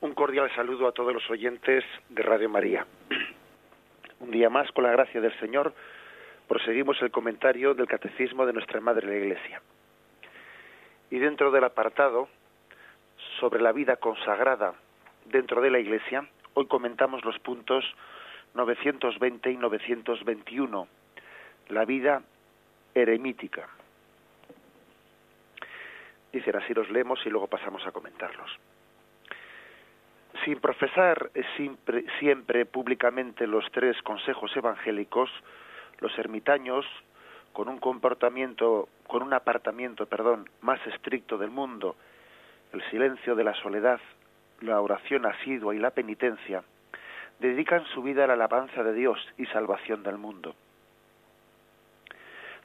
Un cordial saludo a todos los oyentes de Radio María. Un día más, con la gracia del Señor, proseguimos el comentario del Catecismo de nuestra Madre la Iglesia. Y dentro del apartado sobre la vida consagrada dentro de la Iglesia, hoy comentamos los puntos 920 y 921, la vida eremítica. Dicen así los leemos y luego pasamos a comentarlos sin profesar siempre, siempre, públicamente los tres consejos evangélicos, los ermitaños, con un comportamiento, con un apartamiento, perdón, más estricto del mundo, el silencio de la soledad, la oración asidua y la penitencia, dedican su vida a la alabanza de Dios y salvación del mundo.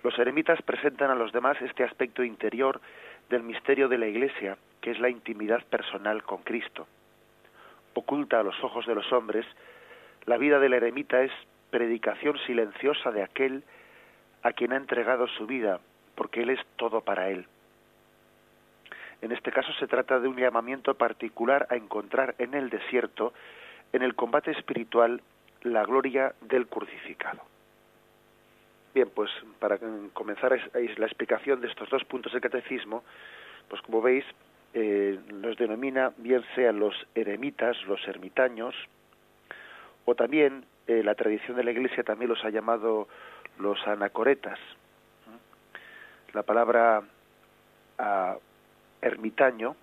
Los eremitas presentan a los demás este aspecto interior del misterio de la Iglesia, que es la intimidad personal con Cristo oculta a los ojos de los hombres, la vida del eremita es predicación silenciosa de aquel a quien ha entregado su vida, porque Él es todo para Él. En este caso se trata de un llamamiento particular a encontrar en el desierto, en el combate espiritual, la gloria del crucificado. Bien, pues para comenzar la explicación de estos dos puntos del catecismo, pues como veis, eh, los denomina bien sean los eremitas, los ermitaños, o también eh, la tradición de la Iglesia también los ha llamado los anacoretas. La palabra ah, ermitaño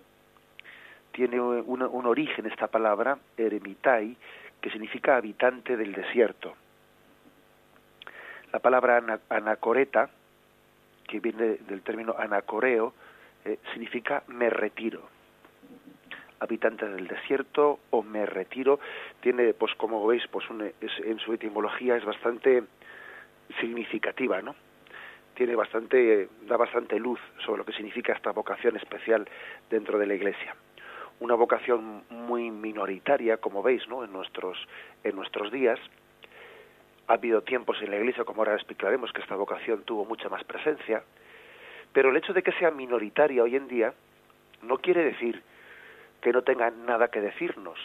tiene un, un, origen, esta palabra, eremitai, que significa habitante del desierto. La palabra anacoreta, que viene del término anacoreo, eh, significa me retiro. Habitantes del desierto o me retiro tiene, pues como veis, pues en su etimología es bastante significativa, ¿no? Tiene bastante, da bastante luz sobre lo que significa esta vocación especial dentro de la Iglesia. Una vocación muy minoritaria, como veis, ¿no? En nuestros, en nuestros días, ha habido tiempos en la Iglesia, como ahora explicaremos, que esta vocación tuvo mucha más presencia, pero el hecho de que sea minoritaria hoy en día no quiere decir que no tenga nada que decirnos.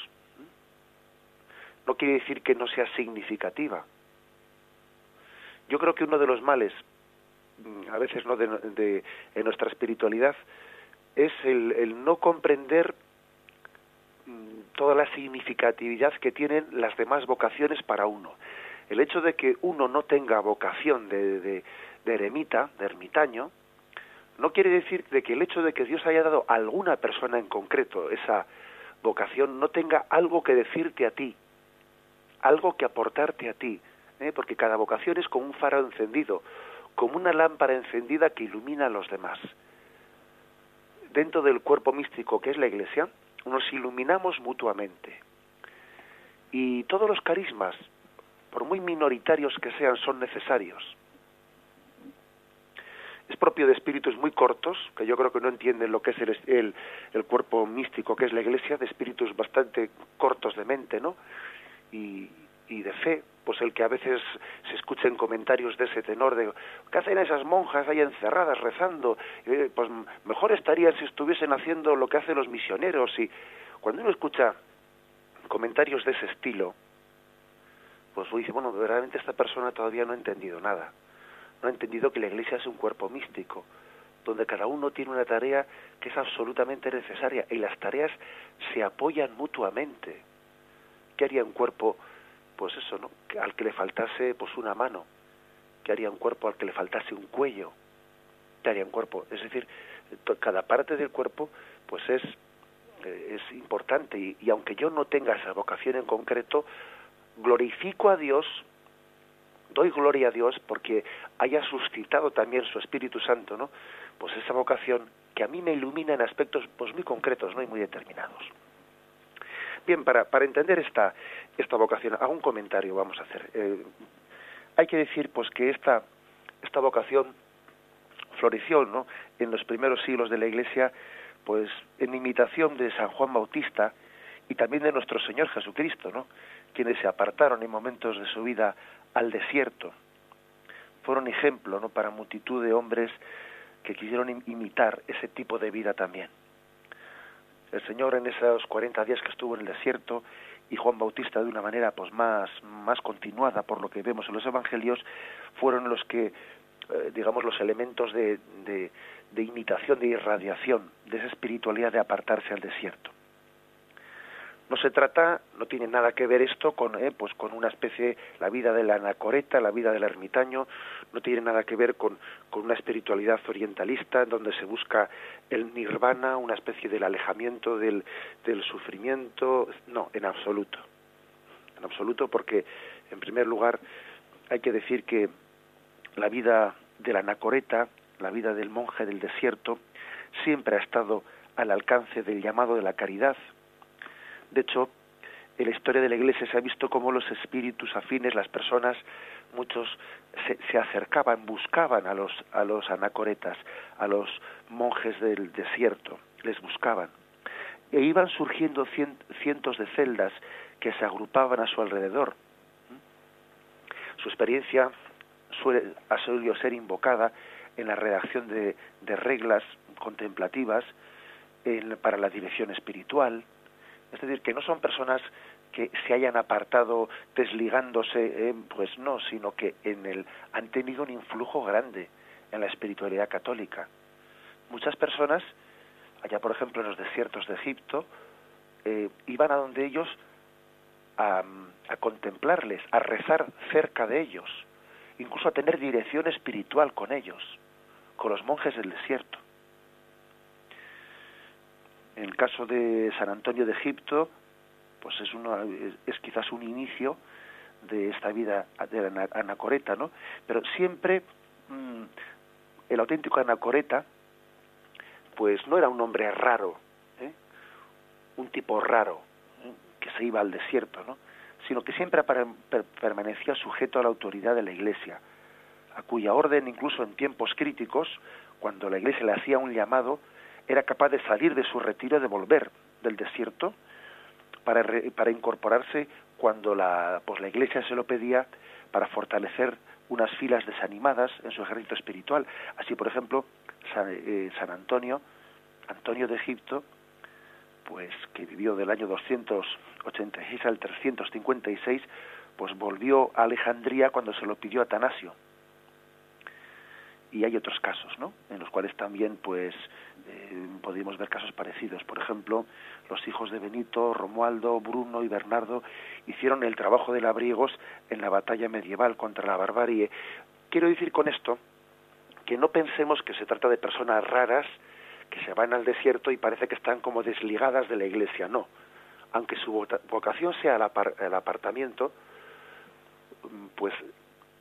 No quiere decir que no sea significativa. Yo creo que uno de los males, mm, a veces no de, en nuestra espiritualidad, es el, el no comprender mm, toda la significatividad que tienen las demás vocaciones para uno. El hecho de que uno no tenga vocación de, de, de eremita, de ermitaño, no quiere decir de que el hecho de que Dios haya dado a alguna persona en concreto esa vocación no tenga algo que decirte a ti, algo que aportarte a ti, ¿eh? porque cada vocación es como un faro encendido, como una lámpara encendida que ilumina a los demás. Dentro del cuerpo místico que es la Iglesia, nos iluminamos mutuamente. Y todos los carismas, por muy minoritarios que sean, son necesarios es propio de espíritus muy cortos, que yo creo que no entienden lo que es el, el, cuerpo místico que es la iglesia, de espíritus bastante cortos de mente, ¿no? Y, y de fe, pues el que a veces se escuchen comentarios de ese tenor de ¿qué hacen esas monjas ahí encerradas rezando? Eh, pues mejor estarían si estuviesen haciendo lo que hacen los misioneros y cuando uno escucha comentarios de ese estilo, pues uno dice, bueno, verdaderamente esta persona todavía no ha entendido nada no ha entendido que la Iglesia es un cuerpo místico, donde cada uno tiene una tarea que es absolutamente necesaria y las tareas se apoyan mutuamente. ¿Qué haría un cuerpo, pues eso, ¿no? Al que le faltase pues una mano, ¿qué haría un cuerpo al que le faltase un cuello? ¿Qué haría un cuerpo? Es decir, cada parte del cuerpo pues es eh, es importante y, y aunque yo no tenga esa vocación en concreto, glorifico a Dios doy gloria a Dios porque haya suscitado también su Espíritu Santo, ¿no? Pues esa vocación que a mí me ilumina en aspectos pues muy concretos, ¿no? y muy determinados. Bien, para, para entender esta, esta vocación, hago un comentario, vamos a hacer. Eh, hay que decir pues que esta, esta vocación floreció ¿no? en los primeros siglos de la Iglesia, pues en imitación de San Juan Bautista y también de nuestro Señor Jesucristo, ¿no? quienes se apartaron en momentos de su vida al desierto. Fueron ejemplo ¿no? para multitud de hombres que quisieron imitar ese tipo de vida también. el Señor en esos 40 días que estuvo en el desierto y Juan Bautista de una manera pues más más continuada por lo que vemos en los evangelios fueron los que eh, digamos los elementos de, de, de imitación de irradiación de esa espiritualidad de apartarse al desierto no se trata, no tiene nada que ver esto con, eh, pues con una especie, la vida del anacoreta, la vida del ermitaño, no tiene nada que ver con, con una espiritualidad orientalista en donde se busca el nirvana, una especie del alejamiento del, del sufrimiento, no, en absoluto, en absoluto porque, en primer lugar, hay que decir que la vida del anacoreta, la vida del monje del desierto, siempre ha estado al alcance del llamado de la caridad, de hecho, en la historia de la Iglesia se ha visto cómo los espíritus afines, las personas, muchos se, acercaban, buscaban a los, a los anacoretas, a los monjes del desierto, les buscaban. E iban surgiendo cientos de celdas que se agrupaban a su alrededor. Su experiencia suele, ha solido ser invocada en la redacción de, de reglas contemplativas para la dirección espiritual, es decir, que no son personas que se hayan apartado desligándose, eh, pues no, sino que en el, han tenido un influjo grande en la espiritualidad católica. Muchas personas, allá por ejemplo en los desiertos de Egipto, eh, iban a donde ellos a, a contemplarles, a rezar cerca de ellos, incluso a tener dirección espiritual con ellos, con los monjes del desierto. En el caso de San Antonio de Egipto, pues es, uno, es, quizás un inicio de esta vida de la anacoreta, ¿no? Pero siempre mm, el auténtico anacoreta, pues no era un hombre raro, ¿eh? un tipo raro, ¿eh? que se iba al desierto, ¿no? Sino que siempre permanecía sujeto a la autoridad de la Iglesia, a cuya orden, incluso en tiempos críticos, cuando la Iglesia le hacía un llamado, era capaz de salir de su retiro, de volver del desierto para, para incorporarse cuando la, pues la Iglesia se lo pedía para fortalecer unas filas desanimadas en su ejército espiritual. Así, por ejemplo, San, eh, Antonio, Antonio de Egipto, pues que vivió del año 286 al 356, pues volvió a Alejandría cuando se lo pidió Atanasio y hay otros casos, ¿no? En los cuales también, pues, eh, podemos ver casos parecidos. Por ejemplo, los hijos de Benito, Romualdo, Bruno y Bernardo hicieron el trabajo de labriegos en la batalla medieval contra la barbarie. Quiero decir con esto que no pensemos que se trata de personas raras que se van al desierto y parece que están como desligadas de la iglesia, no. Aunque su vocación sea el apartamiento, pues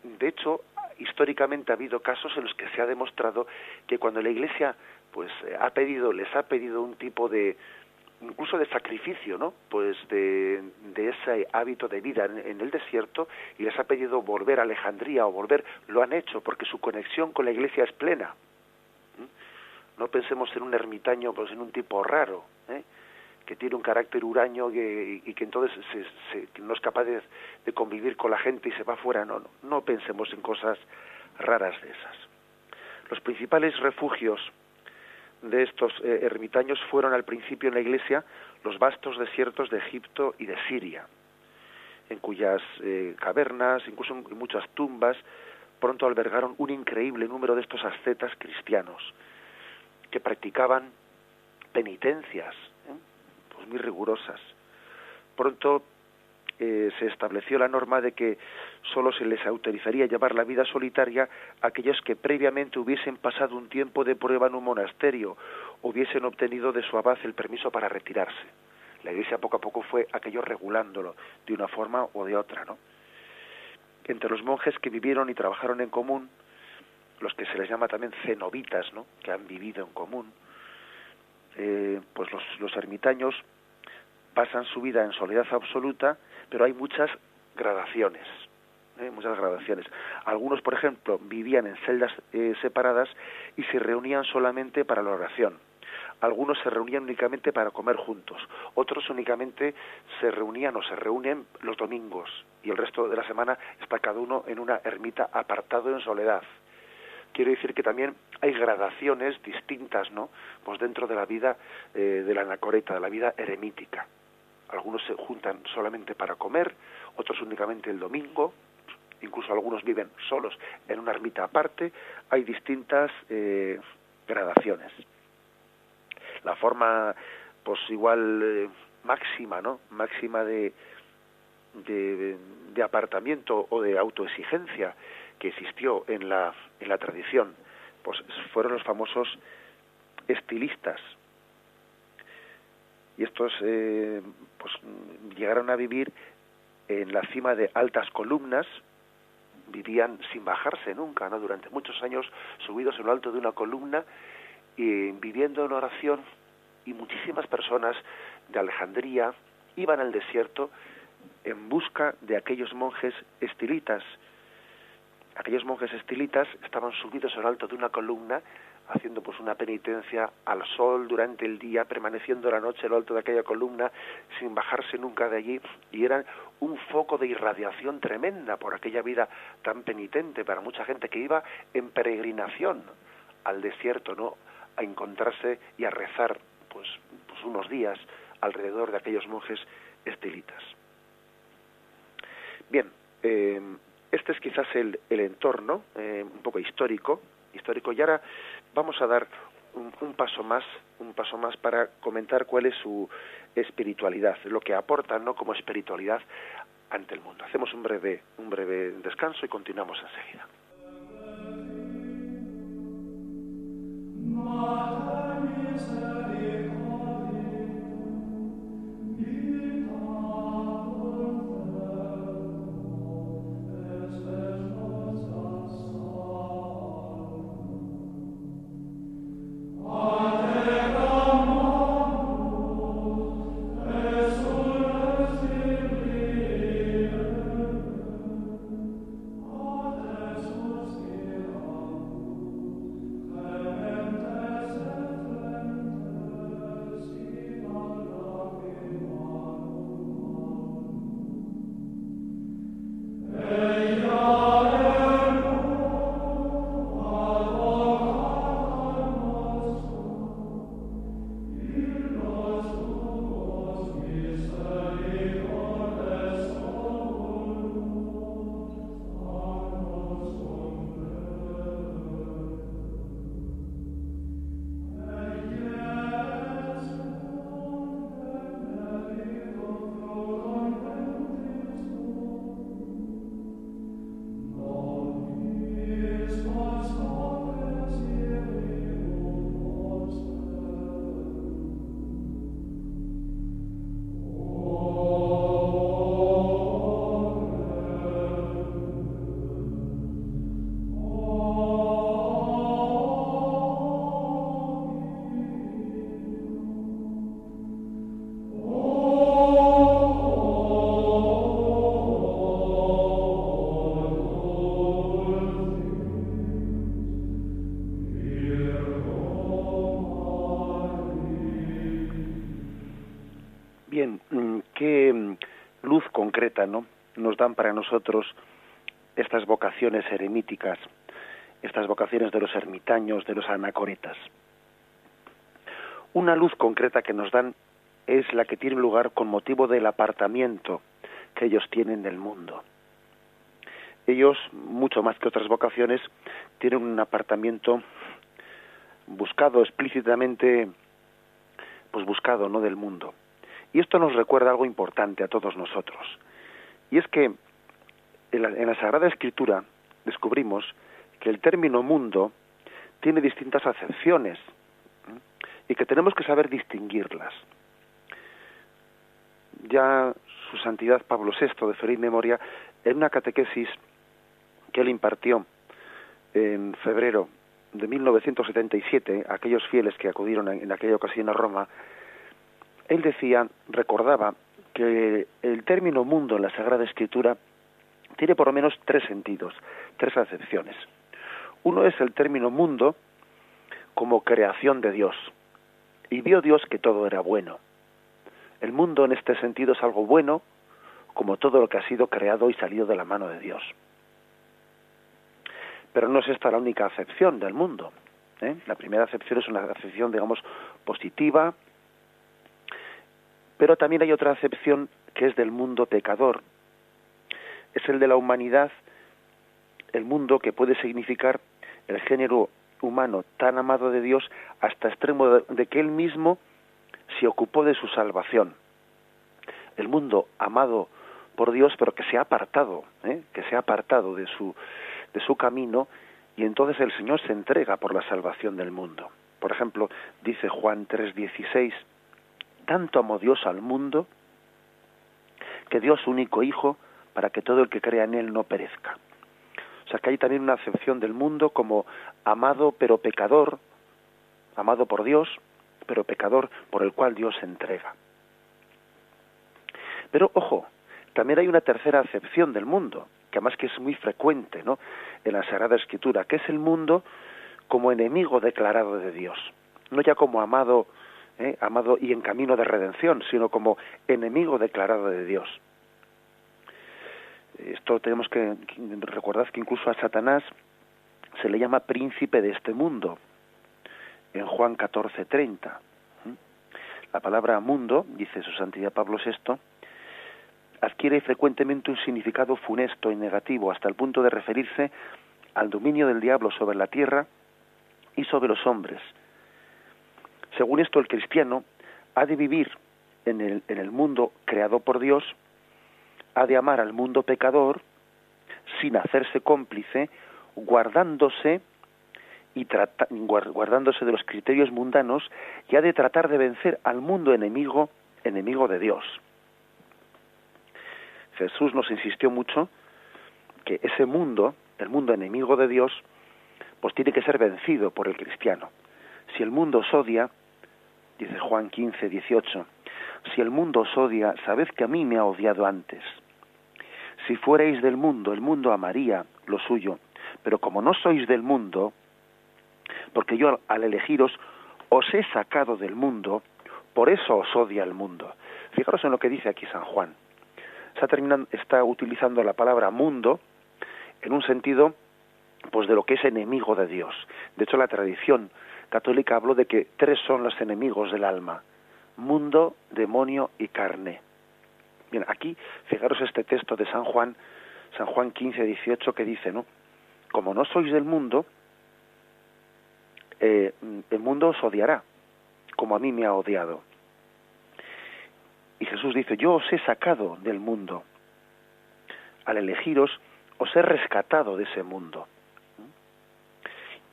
de hecho históricamente ha habido casos en los que se ha demostrado que cuando la Iglesia pues eh, ha pedido les ha pedido un tipo de incluso de sacrificio, ¿no? Pues de, de ese hábito de vida en, el desierto y les ha pedido volver a Alejandría o volver, lo han hecho porque su conexión con la Iglesia es plena. No pensemos en un ermitaño, pues en un tipo raro, ¿eh? que tiene un carácter huraño y, que entonces se, no es capaz de, convivir con la gente y se va fuera. No, no, no pensemos en cosas raras de esas. Los principales refugios de estos eh, ermitaños fueron al principio en la iglesia los vastos desiertos de Egipto y de Siria, en cuyas eh, cavernas, incluso en muchas tumbas, pronto albergaron un increíble número de estos ascetas cristianos que practicaban penitencias, muy rigurosas. Pronto eh, se estableció la norma de que solo se les autorizaría llevar la vida solitaria a aquellos que previamente hubiesen pasado un tiempo de prueba en un monasterio hubiesen obtenido de su abad el permiso para retirarse. La Iglesia poco a poco fue aquello regulándolo de una forma o de otra, ¿no? Entre los monjes que vivieron y trabajaron en común, los que se les llama también cenobitas, ¿no? Que han vivido en común, eh, pues los, los ermitaños pasan su vida en soledad absoluta, pero hay muchas gradaciones, ¿eh? muchas gradaciones. Algunos, por ejemplo, vivían en celdas eh, separadas y se reunían solamente para la oración. Algunos se reunían únicamente para comer juntos. Otros únicamente se reunían o se reúnen los domingos y el resto de la semana está cada uno en una ermita apartado en soledad. Quiero decir que también hay gradaciones distintas, ¿no? Pues dentro de la vida eh, de la anacoreta, de la vida eremítica. Algunos se juntan solamente para comer, otros únicamente el domingo, incluso algunos viven solos en una ermita aparte. Hay distintas eh, gradaciones. La forma, pues igual eh, máxima, ¿no? Máxima de, de, de apartamiento o de autoexigencia que existió en la, en la tradición pues fueron los famosos estilistas. Y estos eh, pues llegaron a vivir en la cima de altas columnas, vivían sin bajarse nunca, ¿no? Durante muchos años subidos en lo alto de una columna y viviendo en oración y muchísimas personas de Alejandría iban al desierto en busca de aquellos monjes estilitas aquellos monjes estilitas estaban subidos en lo alto de una columna haciendo pues una penitencia al sol durante el día, permaneciendo la noche en lo alto de aquella columna sin bajarse nunca de allí y eran un foco de irradiación tremenda por aquella vida tan penitente para mucha gente que iba en peregrinación al desierto, ¿no? a encontrarse y a rezar pues, pues unos días alrededor de aquellos monjes estilitas. Bien, eh, este es quizás el, el entorno eh, un poco histórico, histórico. Y ahora vamos a dar un, un, paso más, un paso más para comentar cuál es su espiritualidad, lo que aporta ¿no? como espiritualidad ante el mundo. Hacemos un breve, un breve descanso y continuamos enseguida. ¿No? nos dan para nosotros estas vocaciones eremíticas, estas vocaciones de los ermitaños, de los anacoretas. Una luz concreta que nos dan es la que tiene lugar con motivo del apartamiento que ellos tienen del mundo. Ellos, mucho más que otras vocaciones, tienen un apartamiento buscado explícitamente, pues buscado, ¿no? del mundo. Y esto nos recuerda algo importante a todos nosotros. Y es que en la, Sagrada Escritura descubrimos que el término mundo tiene distintas acepciones y que tenemos que saber distinguirlas. Ya su santidad Pablo VI de feliz memoria, en una catequesis que él impartió en febrero de 1977 a aquellos fieles que acudieron en aquella ocasión a Roma, él decía, recordaba que el término mundo en la Sagrada Escritura tiene por lo menos tres sentidos, tres acepciones. Uno es el término mundo como creación de Dios. Y vio Dios que todo era bueno. El mundo en este sentido es algo bueno, como todo lo que ha sido creado y salido de la mano de Dios. Pero no es esta la única acepción del mundo. ¿eh? La primera acepción es una acepción, digamos, positiva, pero también hay otra acepción que es del mundo pecador. Es el de la humanidad, el mundo que puede significar el género humano tan amado de Dios hasta extremo de, que él mismo se ocupó de su salvación. El mundo amado por Dios, pero que se ha apartado, ¿eh? que se ha apartado de su, de su camino, y entonces el Señor se entrega por la salvación del mundo. Por ejemplo, dice Juan 3:16, tanto amó Dios al mundo que dio su único Hijo para que todo el que crea en Él no perezca. O sea que hay también una acepción del mundo como amado pero pecador, amado por Dios, pero pecador por el cual Dios se entrega. Pero ojo, también hay una tercera acepción del mundo, que además que es muy frecuente ¿no? en la Sagrada Escritura, que es el mundo como enemigo declarado de Dios, no ya como amado, ¿eh? amado y en camino de redención, sino como enemigo declarado de Dios. Esto tenemos que recordar que incluso a Satanás se le llama príncipe de este mundo en Juan 14:30. La palabra mundo, dice su santidad Pablo VI, adquiere frecuentemente un significado funesto y negativo hasta el punto de referirse al dominio del diablo sobre la tierra y sobre los hombres. Según esto, el cristiano ha de vivir en el, en el mundo creado por Dios ha de amar al mundo pecador sin hacerse cómplice, guardándose y guardándose de los criterios mundanos y ha de tratar de vencer al mundo enemigo, enemigo de Dios. Jesús nos insistió mucho que ese mundo, el mundo enemigo de Dios, pues tiene que ser vencido por el cristiano. Si el mundo os odia, dice Juan 15, 18, si el mundo os odia, sabed que a mí me ha odiado antes. Si fuerais del mundo, el mundo amaría lo suyo, pero como no sois del mundo, porque yo al elegiros os he sacado del mundo, por eso os odia el mundo. Fijaros en lo que dice aquí San Juan. Está, terminando, está utilizando la palabra mundo en un sentido pues de lo que es enemigo de Dios. De hecho, la tradición católica habló de que tres son los enemigos del alma: mundo, demonio y carne. Bien, aquí, fijaros este texto de San Juan, San Juan 15, 18, que dice, ¿no? Como no sois del mundo, eh, el mundo os odiará, como a mí me ha odiado. Y Jesús dice, yo os he sacado del mundo. Al elegiros, os he rescatado de ese mundo.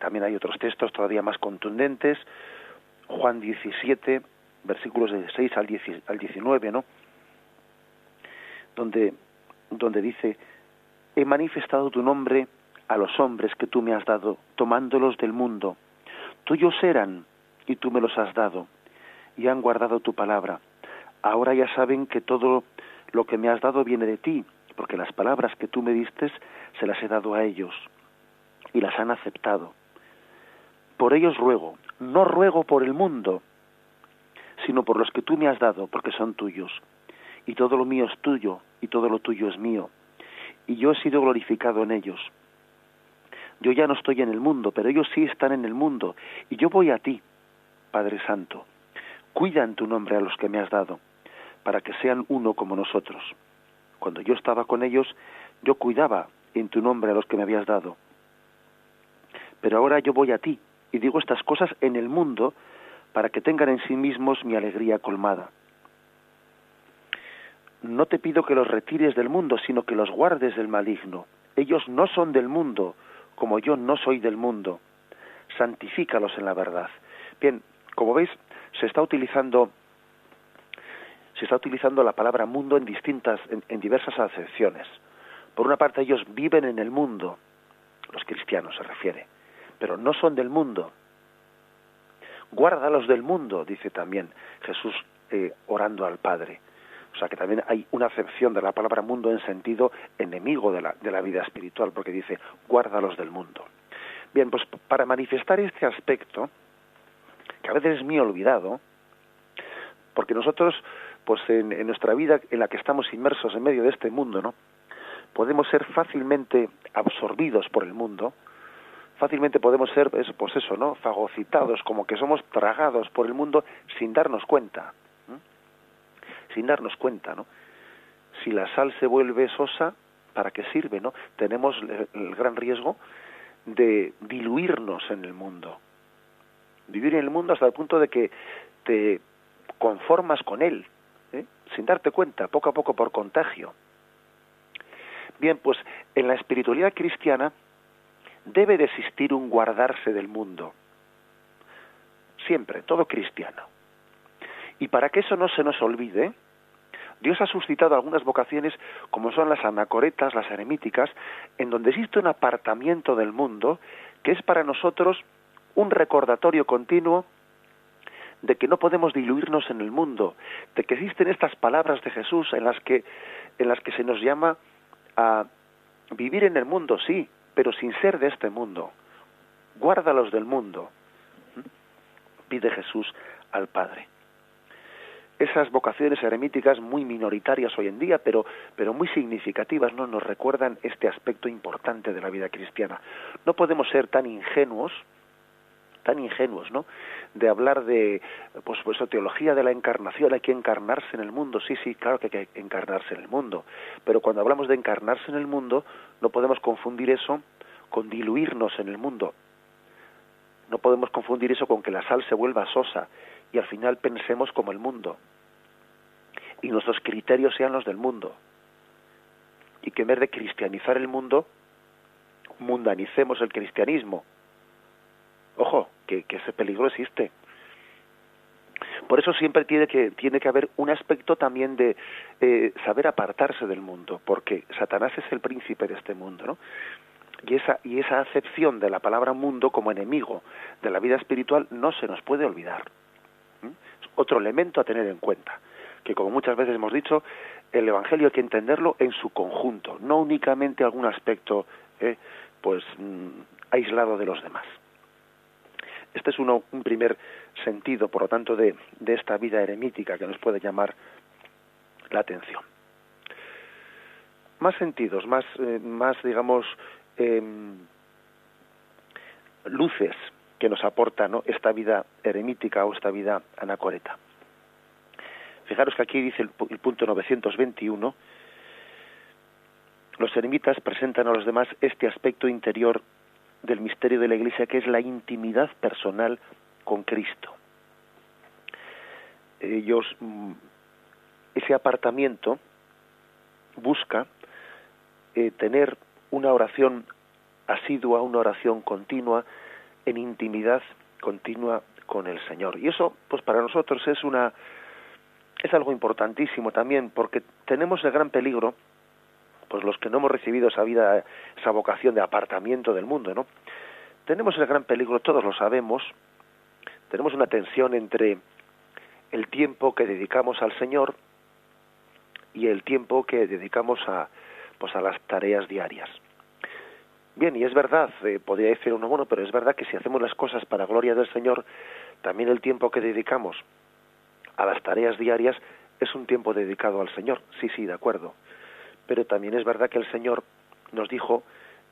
También hay otros textos todavía más contundentes. Juan 17, versículos de 6 al 19, ¿no? donde, donde dice, he manifestado tu nombre a los hombres que tú me has dado, tomándolos del mundo. Tuyos eran y tú me los has dado, y han guardado tu palabra. Ahora ya saben que todo lo que me has dado viene de ti, porque las palabras que tú me diste se las he dado a ellos, y las han aceptado. Por ellos ruego, no ruego por el mundo, sino por los que tú me has dado, porque son tuyos y todo lo mío es tuyo, y todo lo tuyo es mío, y yo he sido glorificado en ellos. Yo ya no estoy en el mundo, pero ellos sí están en el mundo, y yo voy a ti, Padre Santo. Cuida en tu nombre a los que me has dado, para que sean uno como nosotros. Cuando yo estaba con ellos, yo cuidaba en tu nombre a los que me habías dado. Pero ahora yo voy a ti, y digo estas cosas en el mundo, para que tengan en sí mismos mi alegría colmada no te pido que los retires del mundo, sino que los guardes del maligno. Ellos no son del mundo, como yo no soy del mundo. Santifícalos en la verdad. Bien, como veis, se está utilizando se está utilizando la palabra mundo en distintas en, diversas acepciones. Por una parte ellos viven en el mundo, los cristianos se refiere, pero no son del mundo. Guárdalos del mundo, dice también Jesús eh, orando al Padre o sea que también hay una acepción de la palabra mundo en sentido enemigo de la, de la vida espiritual, porque dice, guárdalos del mundo. Bien, pues para manifestar este aspecto, que a veces es muy olvidado, porque nosotros, pues en, en, nuestra vida en la que estamos inmersos en medio de este mundo, ¿no? Podemos ser fácilmente absorbidos por el mundo, fácilmente podemos ser, pues eso, ¿no? Fagocitados, como que somos tragados por el mundo sin darnos cuenta. Sin darnos cuenta, ¿no? Si la sal se vuelve sosa, ¿para qué sirve, no? Tenemos el gran riesgo de diluirnos en el mundo. Vivir en el mundo hasta el punto de que te conformas con él, ¿eh? sin darte cuenta, poco a poco por contagio. Bien, pues en la espiritualidad cristiana debe de existir un guardarse del mundo. Siempre, todo cristiano. Y para que eso no se nos olvide, Dios ha suscitado algunas vocaciones como son las anacoretas, las eremíticas, en donde existe un apartamiento del mundo que es para nosotros un recordatorio continuo de que no podemos diluirnos en el mundo, de que existen estas palabras de Jesús en las que en las que se nos llama a vivir en el mundo, sí, pero sin ser de este mundo. Guárdalos del mundo. Pide Jesús al Padre. Esas vocaciones eremíticas muy minoritarias hoy en día, pero, pero muy significativas, ¿no? nos recuerdan este aspecto importante de la vida cristiana. No podemos ser tan ingenuos, tan ingenuos, ¿no? De hablar de, pues, pues teología de la encarnación, hay que encarnarse en el mundo. Sí, sí, claro que hay que encarnarse en el mundo. Pero cuando hablamos de encarnarse en el mundo, no podemos confundir eso con diluirnos en el mundo. No podemos confundir eso con que la sal se vuelva sosa y al final pensemos como el mundo. Y nuestros criterios sean los del mundo. Y que en vez de cristianizar el mundo, mundanicemos el cristianismo Ojo, que, ese peligro existe. Por eso siempre tiene que, tiene que haber un aspecto también de eh, saber apartarse del mundo, porque Satanás es el príncipe de este mundo, ¿no? Y esa, y esa acepción de la palabra mundo como enemigo de la vida espiritual no se nos puede olvidar. Es otro elemento a tener en cuenta, que como muchas veces hemos dicho, el Evangelio hay que entenderlo en su conjunto, no únicamente algún aspecto eh, pues mm, aislado de los demás. Este es uno, un primer sentido, por lo tanto, de, esta vida eremítica que nos puede llamar la atención. Más sentidos, más, eh, más digamos, em, luces que nos aporta esta vida eremítica o esta vida anacoreta. Fijaros que aquí dice el, el punto 921, los eremitas presentan a los demás este aspecto interior del misterio de la Iglesia, que es la intimidad personal con Cristo. Ellos, mm, ese apartamiento busca eh, tener una oración asidua, una oración continua, en intimidad continua con el Señor. Y eso, pues para nosotros es una es algo importantísimo también, porque tenemos el gran peligro pues los que no hemos recibido esa vida, esa vocación de apartamiento del mundo, ¿no? Tenemos el gran peligro, todos lo sabemos, tenemos una tensión entre el tiempo que dedicamos al Señor y el tiempo que dedicamos a pues a las tareas diarias. Bien, y es verdad, eh, podría decir uno, bueno, pero es verdad que si hacemos las cosas para gloria del Señor, también el tiempo que dedicamos a las tareas diarias es un tiempo dedicado al Señor. Sí, sí, de acuerdo pero también es verdad que el Señor nos dijo,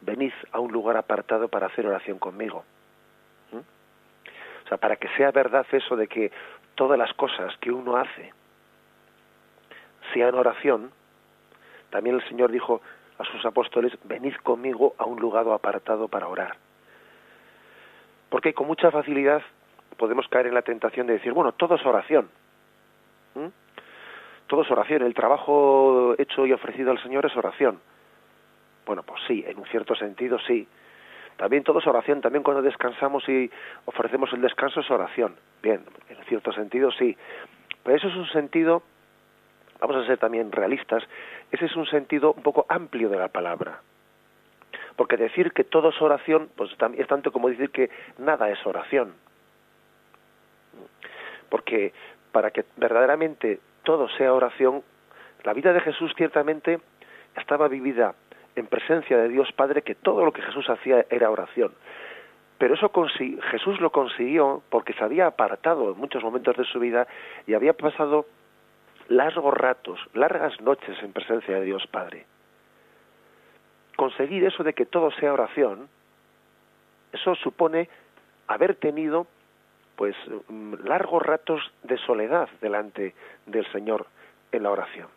venid a un lugar apartado para hacer oración conmigo. ¿Mm? O sea, para que sea verdad eso de que todas las cosas que uno hace sean oración, también el Señor dijo a sus apóstoles, venid conmigo a un lugar apartado para orar. Porque con mucha facilidad podemos caer en la tentación de decir, bueno, todo es oración. ¿Mm? Todo es oración, el trabajo hecho y ofrecido al Señor es oración. Bueno, pues sí, en un cierto sentido sí. También todo es oración, también cuando descansamos y ofrecemos el descanso es oración. Bien, en cierto sentido sí. Pero eso es un sentido, vamos a ser también realistas, ese es un sentido un poco amplio de la palabra. Porque decir que todo es oración, pues es tanto como decir que nada es oración. Porque para que verdaderamente todo sea oración, la vida de Jesús ciertamente estaba vivida en presencia de Dios Padre, que todo lo que Jesús hacía era oración. Pero eso Jesús lo consiguió porque se había apartado en muchos momentos de su vida y había pasado largos ratos, largas noches en presencia de Dios Padre. Conseguir eso de que todo sea oración Eso supone haber tenido pues mm, largos ratos de soledad delante del Señor en la oración.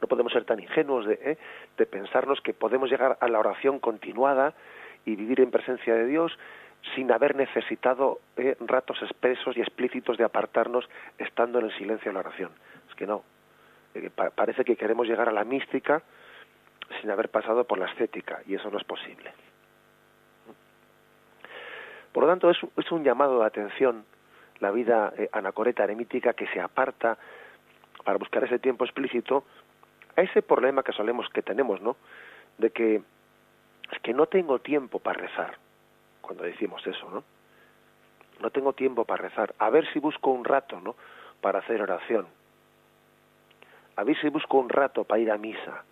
No podemos ser tan ingenuos de, ¿eh? de pensarnos que podemos llegar a la oración continuada y vivir en presencia de Dios sin haber necesitado ¿eh? ratos expresos y explícitos de apartarnos estando en el silencio de la oración. Es que no. Eh, parece que queremos llegar a la mística sin haber pasado por la estética y eso no es posible. Por lo tanto, es, un llamado de atención la vida eh, anacoreta eremítica que se aparta para buscar ese tiempo explícito a ese problema que solemos que tenemos, ¿no? De que es que no tengo tiempo para rezar. Cuando decimos eso, ¿no? No tengo tiempo para rezar. A ver si busco un rato, ¿no? Para hacer oración. A ver si busco un rato para ir a misa.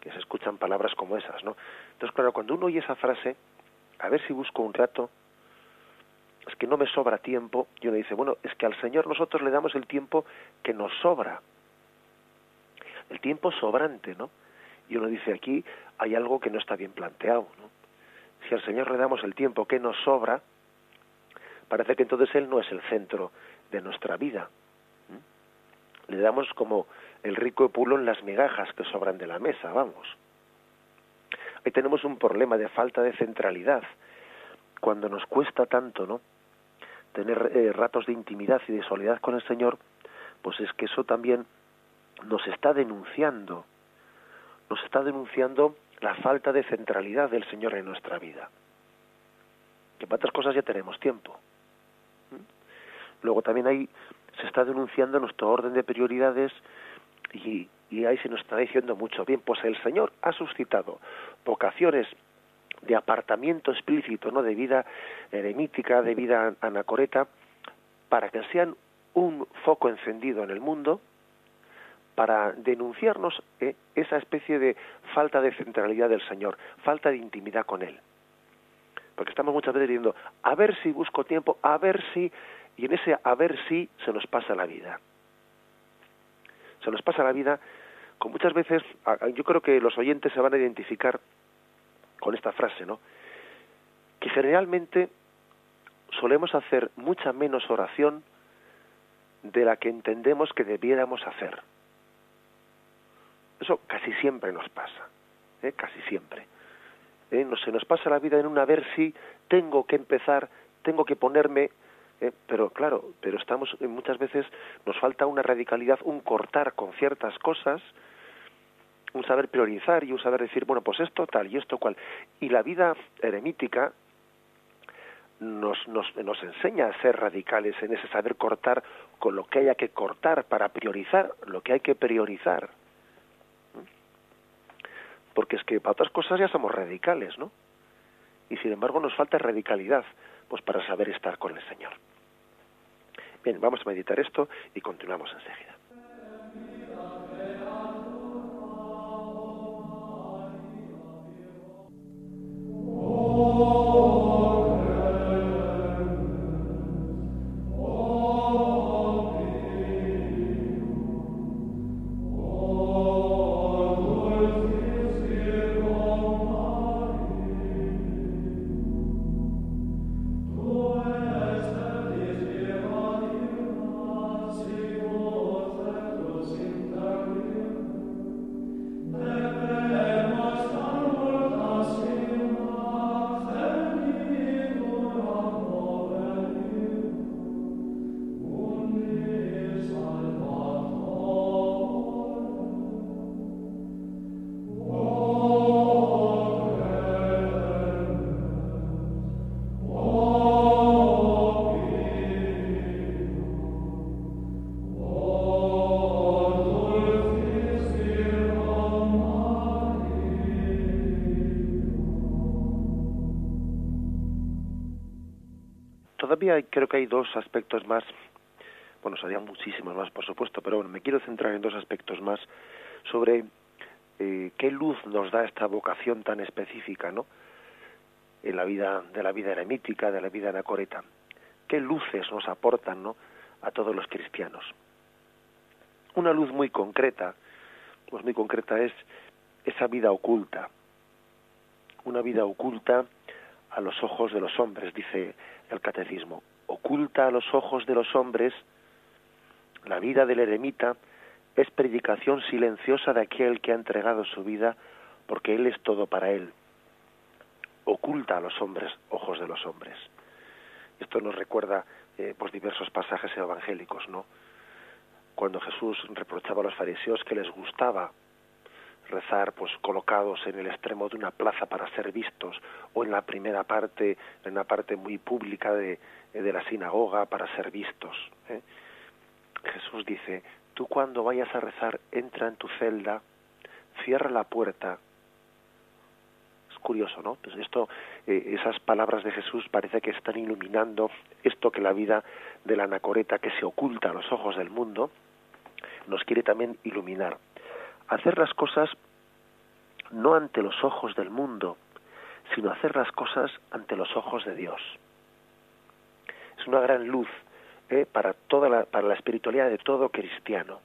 Que se escuchan palabras como esas, ¿no? Entonces, claro, cuando uno oye esa frase, a ver si busco un rato, es que no me sobra tiempo, y uno dice, bueno, es que al Señor nosotros le damos el tiempo que nos sobra, el tiempo sobrante, ¿no? Y uno dice, aquí hay algo que no está bien planteado, ¿no? Si al Señor le damos el tiempo que nos sobra, parece que entonces Él no es el centro de nuestra vida. Le damos como el rico pulo en las migajas que sobran de la mesa, vamos. Ahí tenemos un problema de falta de centralidad. Cuando nos cuesta tanto, ¿no? Tener eh, ratos de intimidad y de soledad con el Señor, pues es que eso también nos está denunciando, nos está denunciando la falta de centralidad del Señor en nuestra vida. Que para otras cosas ya tenemos tiempo. ¿Mm? Luego también ahí se está denunciando nuestro orden de prioridades y, y ahí se nos está diciendo mucho. Bien, pues el Señor ha suscitado vocaciones de apartamiento explícito, ¿no? de vida eremítica, de vida anacoreta, para que sean un foco encendido en el mundo, para denunciarnos ¿eh? esa especie de falta de centralidad del Señor, falta de intimidad con Él. Porque estamos muchas veces diciendo, a ver si busco tiempo, a ver si, y en ese a ver si se nos pasa la vida. Se nos pasa la vida con muchas veces, yo creo que los oyentes se van a identificar con esta frase, ¿no? Que generalmente solemos hacer mucha menos oración de la que entendemos que debiéramos hacer. Eso casi siempre nos pasa, ¿eh? casi siempre. ¿eh? No, se nos pasa la vida en una ver si tengo que empezar, tengo que ponerme, ¿eh? pero claro, pero estamos muchas veces nos falta una radicalidad, un cortar con ciertas cosas un saber priorizar y un saber decir, bueno, pues esto tal y esto cual. Y la vida eremítica nos, nos, nos enseña a ser radicales en ese saber cortar con lo que haya que cortar para priorizar lo que hay que priorizar. Porque es que para otras cosas ya somos radicales, ¿no? Y sin embargo nos falta radicalidad, pues para saber estar con el Señor. Bien, vamos a meditar esto y continuamos enseguida. Creo que hay dos aspectos más, bueno, serían muchísimos más, por supuesto, pero bueno, me quiero centrar en dos aspectos más sobre eh, qué luz nos da esta vocación tan específica, ¿no? En la vida de la vida eremítica, de la vida anacoreta. ¿Qué luces nos aportan, ¿no? A todos los cristianos. Una luz muy concreta, pues muy concreta es esa vida oculta, una vida oculta a los ojos de los hombres, dice el catecismo. Oculta a los ojos de los hombres la vida del eremita es predicación silenciosa de aquel que ha entregado su vida porque él es todo para él. Oculta a los hombres, ojos de los hombres. Esto nos recuerda eh, pues diversos pasajes evangélicos, ¿no? Cuando Jesús reprochaba a los fariseos que les gustaba rezar pues colocados en el extremo de una plaza para ser vistos o en la primera parte en una parte muy pública de, la sinagoga para ser vistos ¿eh? Jesús dice tú cuando vayas a rezar entra en tu celda cierra la puerta es curioso no pues esto eh, esas palabras de Jesús parece que están iluminando esto que la vida de la anacoreta que se oculta a los ojos del mundo nos quiere también iluminar hacer las cosas no ante los ojos del mundo, sino hacer las cosas ante los ojos de Dios. Es una gran luz ¿eh? para toda la, para la espiritualidad de todo cristiano.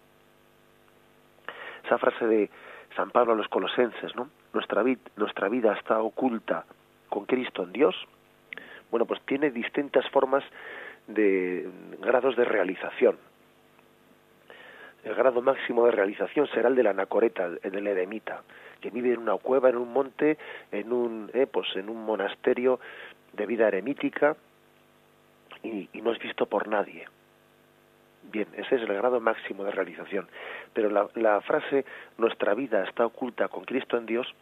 Esa frase de San Pablo a los colosenses, ¿no? Nuestra, nuestra vida está oculta con Cristo en Dios. Bueno, pues tiene distintas formas de grados de realización el grado máximo de realización será el de la anacoreta, el del eremita, que vive en una cueva, en un monte, en un, eh, pues en un monasterio de vida eremítica y, no es visto por nadie. Bien, ese es el grado máximo de realización. Pero la, la frase nuestra vida está oculta con Cristo en Dios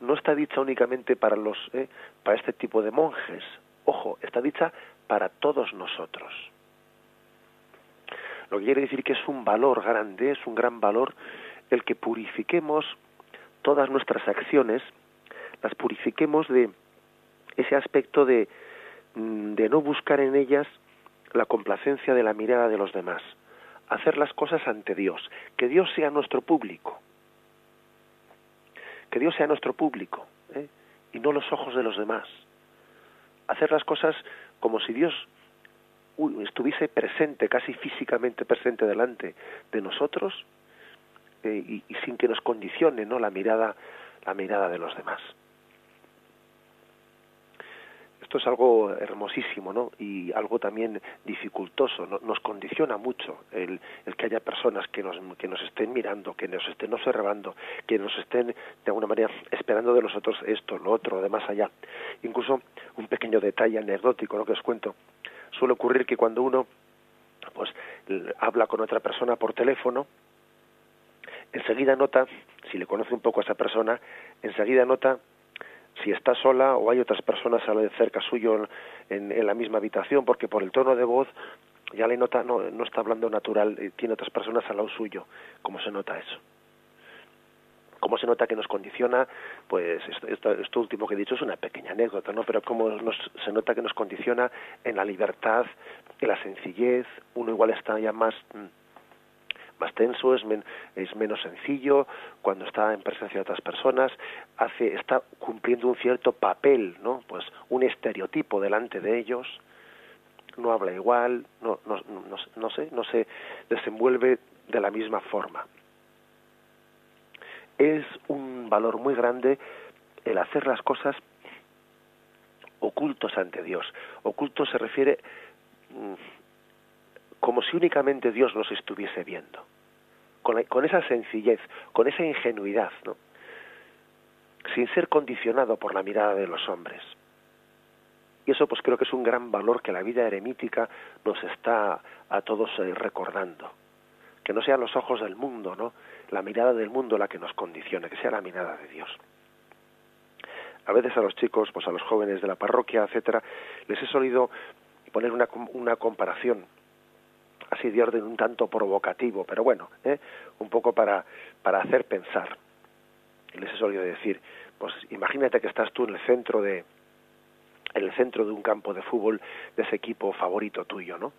no está dicha únicamente para los eh, para este tipo de monjes. Ojo, está dicha para todos nosotros. Lo que quiere decir que es un valor grande, es un gran valor el que purifiquemos todas nuestras acciones, las purifiquemos de ese aspecto de, mm, de no buscar en ellas la complacencia de la mirada de los demás, hacer las cosas ante Dios, que Dios sea nuestro público, que Dios sea nuestro público ¿eh? y no los ojos de los demás, hacer las cosas como si Dios estuviese presente, casi físicamente presente delante de nosotros eh, y, y, sin que nos condicione ¿no? la mirada la mirada de los demás. Esto es algo hermosísimo, ¿no? Y algo también dificultoso. Nos condiciona mucho el, el, que haya personas que nos, que nos estén mirando, que nos estén observando, que nos estén de alguna manera esperando de nosotros esto, lo otro, de más allá. Incluso un pequeño detalle anecdótico, ¿no? Que os cuento suele ocurrir que cuando uno pues habla con otra persona por teléfono, enseguida nota, si le conoce un poco a esa persona, enseguida nota si está sola o hay otras personas cerca suyo en, la misma habitación, porque por el tono de voz ya le nota, no, no está hablando natural, eh, tiene otras personas al lado suyo. ¿Cómo se nota eso? Cómo se nota que nos condiciona, pues esto, esto, último que he dicho es una pequeña anécdota, ¿no? Pero cómo nos, se nota que nos condiciona en la libertad, en la sencillez, uno igual está ya más mm, más tenso, es, es menos sencillo, cuando está en presencia de otras personas, hace, está cumpliendo un cierto papel, ¿no? Pues un estereotipo delante de ellos, no habla igual, no, no, no sé, no se desenvuelve de la misma forma es un valor muy grande el hacer las cosas ocultos ante Dios. Oculto se refiere mm, como si únicamente Dios nos estuviese viendo, con, esa sencillez, con esa ingenuidad, ¿no? sin ser condicionado por la mirada de los hombres. Y eso pues creo que es un gran valor que la vida eremítica nos está a todos eh, recordando. Que no sean los ojos del mundo, ¿no? La mirada del mundo la que nos condicione, que sea la mirada de Dios. A veces a los chicos, pues a los jóvenes de la parroquia, etcétera, les he solido poner una, una comparación así de orden un tanto provocativo, pero bueno, ¿eh? un poco para, para hacer pensar. Les he solido decir, pues imagínate que estás tú en el centro de en el centro de un campo de fútbol de ese equipo favorito tuyo, ¿no?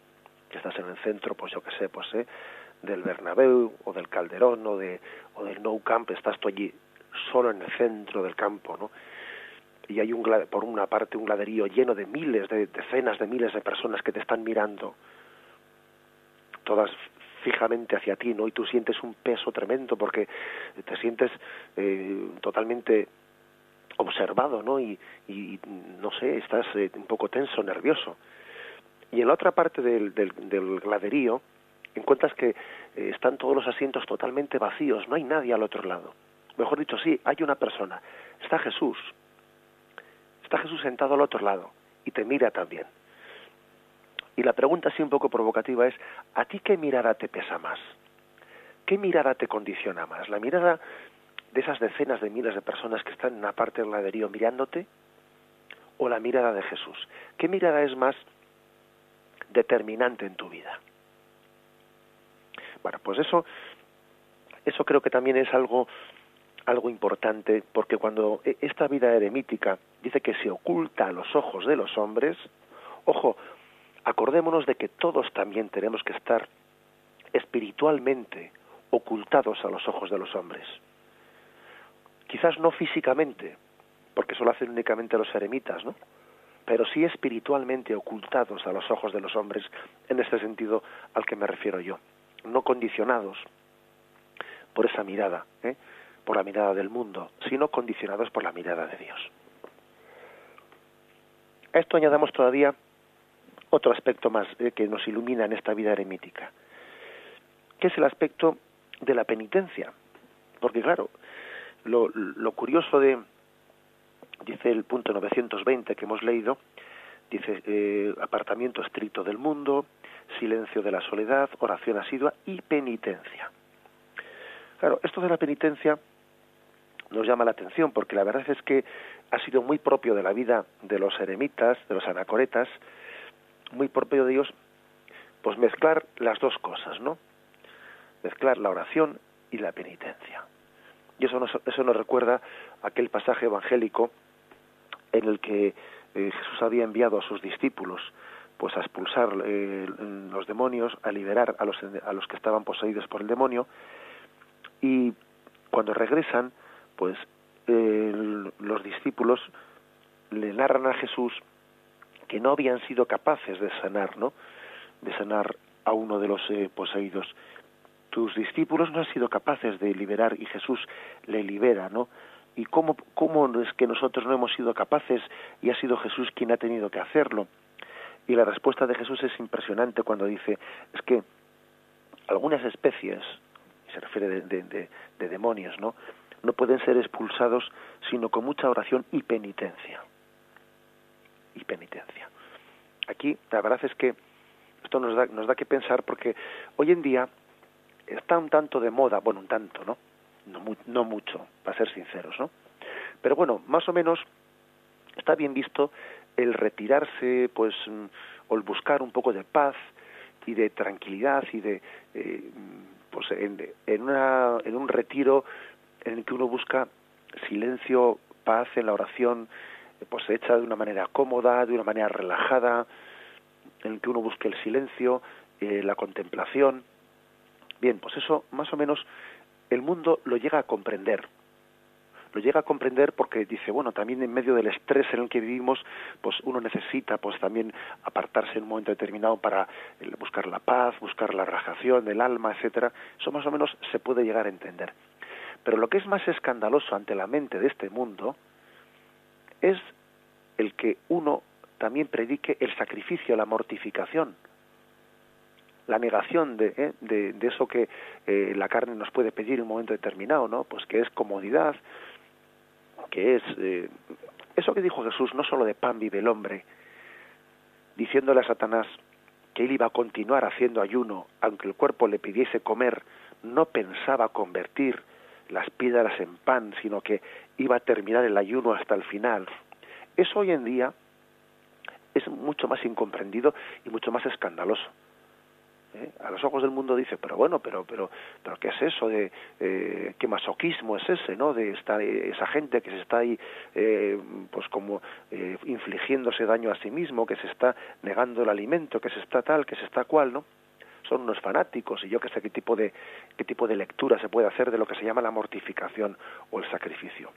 Que estás en el centro, pues yo qué sé, pues ¿eh? Del Bernabéu o del Calderón o, de, o del Nou Camp, estás tú allí solo en el centro del campo, ¿no? Y hay un, por una parte un graderío lleno de miles, de decenas de miles de personas que te están mirando, todas fijamente hacia ti, ¿no? Y tú sientes un peso tremendo porque te sientes eh, totalmente observado, ¿no? Y, y no sé, estás eh, un poco tenso, nervioso. Y en la otra parte del, del, del encuentras que eh, están todos los asientos totalmente vacíos, no hay nadie al otro lado. Mejor dicho, sí, hay una persona. Está Jesús. Está Jesús sentado al otro lado y te mira también. Y la pregunta así un poco provocativa es, ¿a ti qué mirada te pesa más? ¿Qué mirada te condiciona más? ¿La mirada de esas decenas de miles de personas que están en una parte del laderío mirándote? ¿O la mirada de Jesús? ¿Qué mirada es más determinante en tu vida? Pues eso, eso creo que también es algo, algo importante, porque cuando e, esta vida eremítica dice que se oculta a los ojos de los hombres, ojo, acordémonos de que todos también tenemos que estar espiritualmente ocultados a los ojos de los hombres. Quizás no físicamente, porque eso lo hacen únicamente los eremitas, ¿no? Pero sí espiritualmente ocultados a los ojos de los hombres, en este sentido al que me refiero yo, no condicionados por esa mirada, ¿eh? por la mirada del mundo, sino condicionados por la mirada de Dios. A esto añadamos todavía otro aspecto más eh, que nos ilumina en esta vida eremítica, que es el aspecto de la penitencia. Porque claro, lo, lo curioso de, dice el punto 920 que hemos leído, dice eh, apartamiento estricto del mundo, silencio de la soledad, oración asidua y penitencia. Claro, esto de la penitencia nos llama la atención porque la verdad es que ha sido muy propio de la vida de los eremitas, de los anacoretas, muy propio de ellos, pues mezclar las dos cosas, ¿no? Mezclar la oración y la penitencia. Y eso nos, eso nos recuerda aquel pasaje evangélico en el que eh, Jesús había enviado a sus discípulos pues a expulsar eh, los demonios, a liberar a los, a los que estaban poseídos por el demonio y cuando regresan pues los discípulos le narran a Jesús que no habían sido capaces de sanar, ¿no? De sanar a uno de los eh, poseídos. Tus discípulos no han sido capaces de liberar y Jesús le libera, ¿no? ¿Y cómo, cómo es que nosotros no hemos sido capaces y ha sido Jesús quien ha tenido que hacerlo? Y la respuesta de Jesús es impresionante cuando dice, es que algunas especies, se refiere de, de, de demonios, ¿no? No pueden ser expulsados sino con mucha oración y penitencia y penitencia. Aquí la verdad es que esto nos da, nos da que pensar porque hoy en día está un tanto de moda, bueno, un tanto, ¿no? No, no mucho, para ser sinceros, ¿no? Pero bueno, más o menos está bien visto el retirarse, pues, mm, o el buscar un poco de paz y de tranquilidad y de, eh, pues, en, una, en un retiro en el que uno busca silencio, paz en la oración, pues hecha de una manera cómoda, de una manera relajada, en el que uno busque el silencio, eh, la contemplación. Bien, pues eso más o menos el mundo lo llega a comprender. Lo llega a comprender porque dice, bueno, también en medio del estrés en el que vivimos, pues uno necesita pues también apartarse en un momento determinado para eh, buscar la paz, buscar la relajación del alma, etcétera. Eso más o menos se puede llegar a entender. Pero lo que es más escandaloso ante la mente de este mundo es el que uno también predique el sacrificio, la mortificación, la negación de, ¿eh? de, eso que eh, la carne nos puede pedir en un momento determinado, ¿no? Pues que es comodidad, que es eh, eso que dijo Jesús, no solo de pan vive el hombre, diciéndole a Satanás que él iba a continuar haciendo ayuno, aunque el cuerpo le pidiese comer, no pensaba convertir las piedras en pan, sino que iba a terminar el ayuno hasta el final. Eso hoy en día es mucho más incomprendido y mucho más escandaloso. ¿Eh? A los ojos del mundo dice, pero bueno, pero pero pero qué es eso de eh, qué masoquismo es ese, ¿no? De esta esa gente que se está ahí, eh, pues como eh, infligiéndose daño a sí mismo, que se está negando el alimento, que se está tal, que se está cual, ¿no? son unos fanáticos y yo que sé qué tipo de qué tipo de lectura se puede hacer de lo que se llama la mortificación o el sacrificio.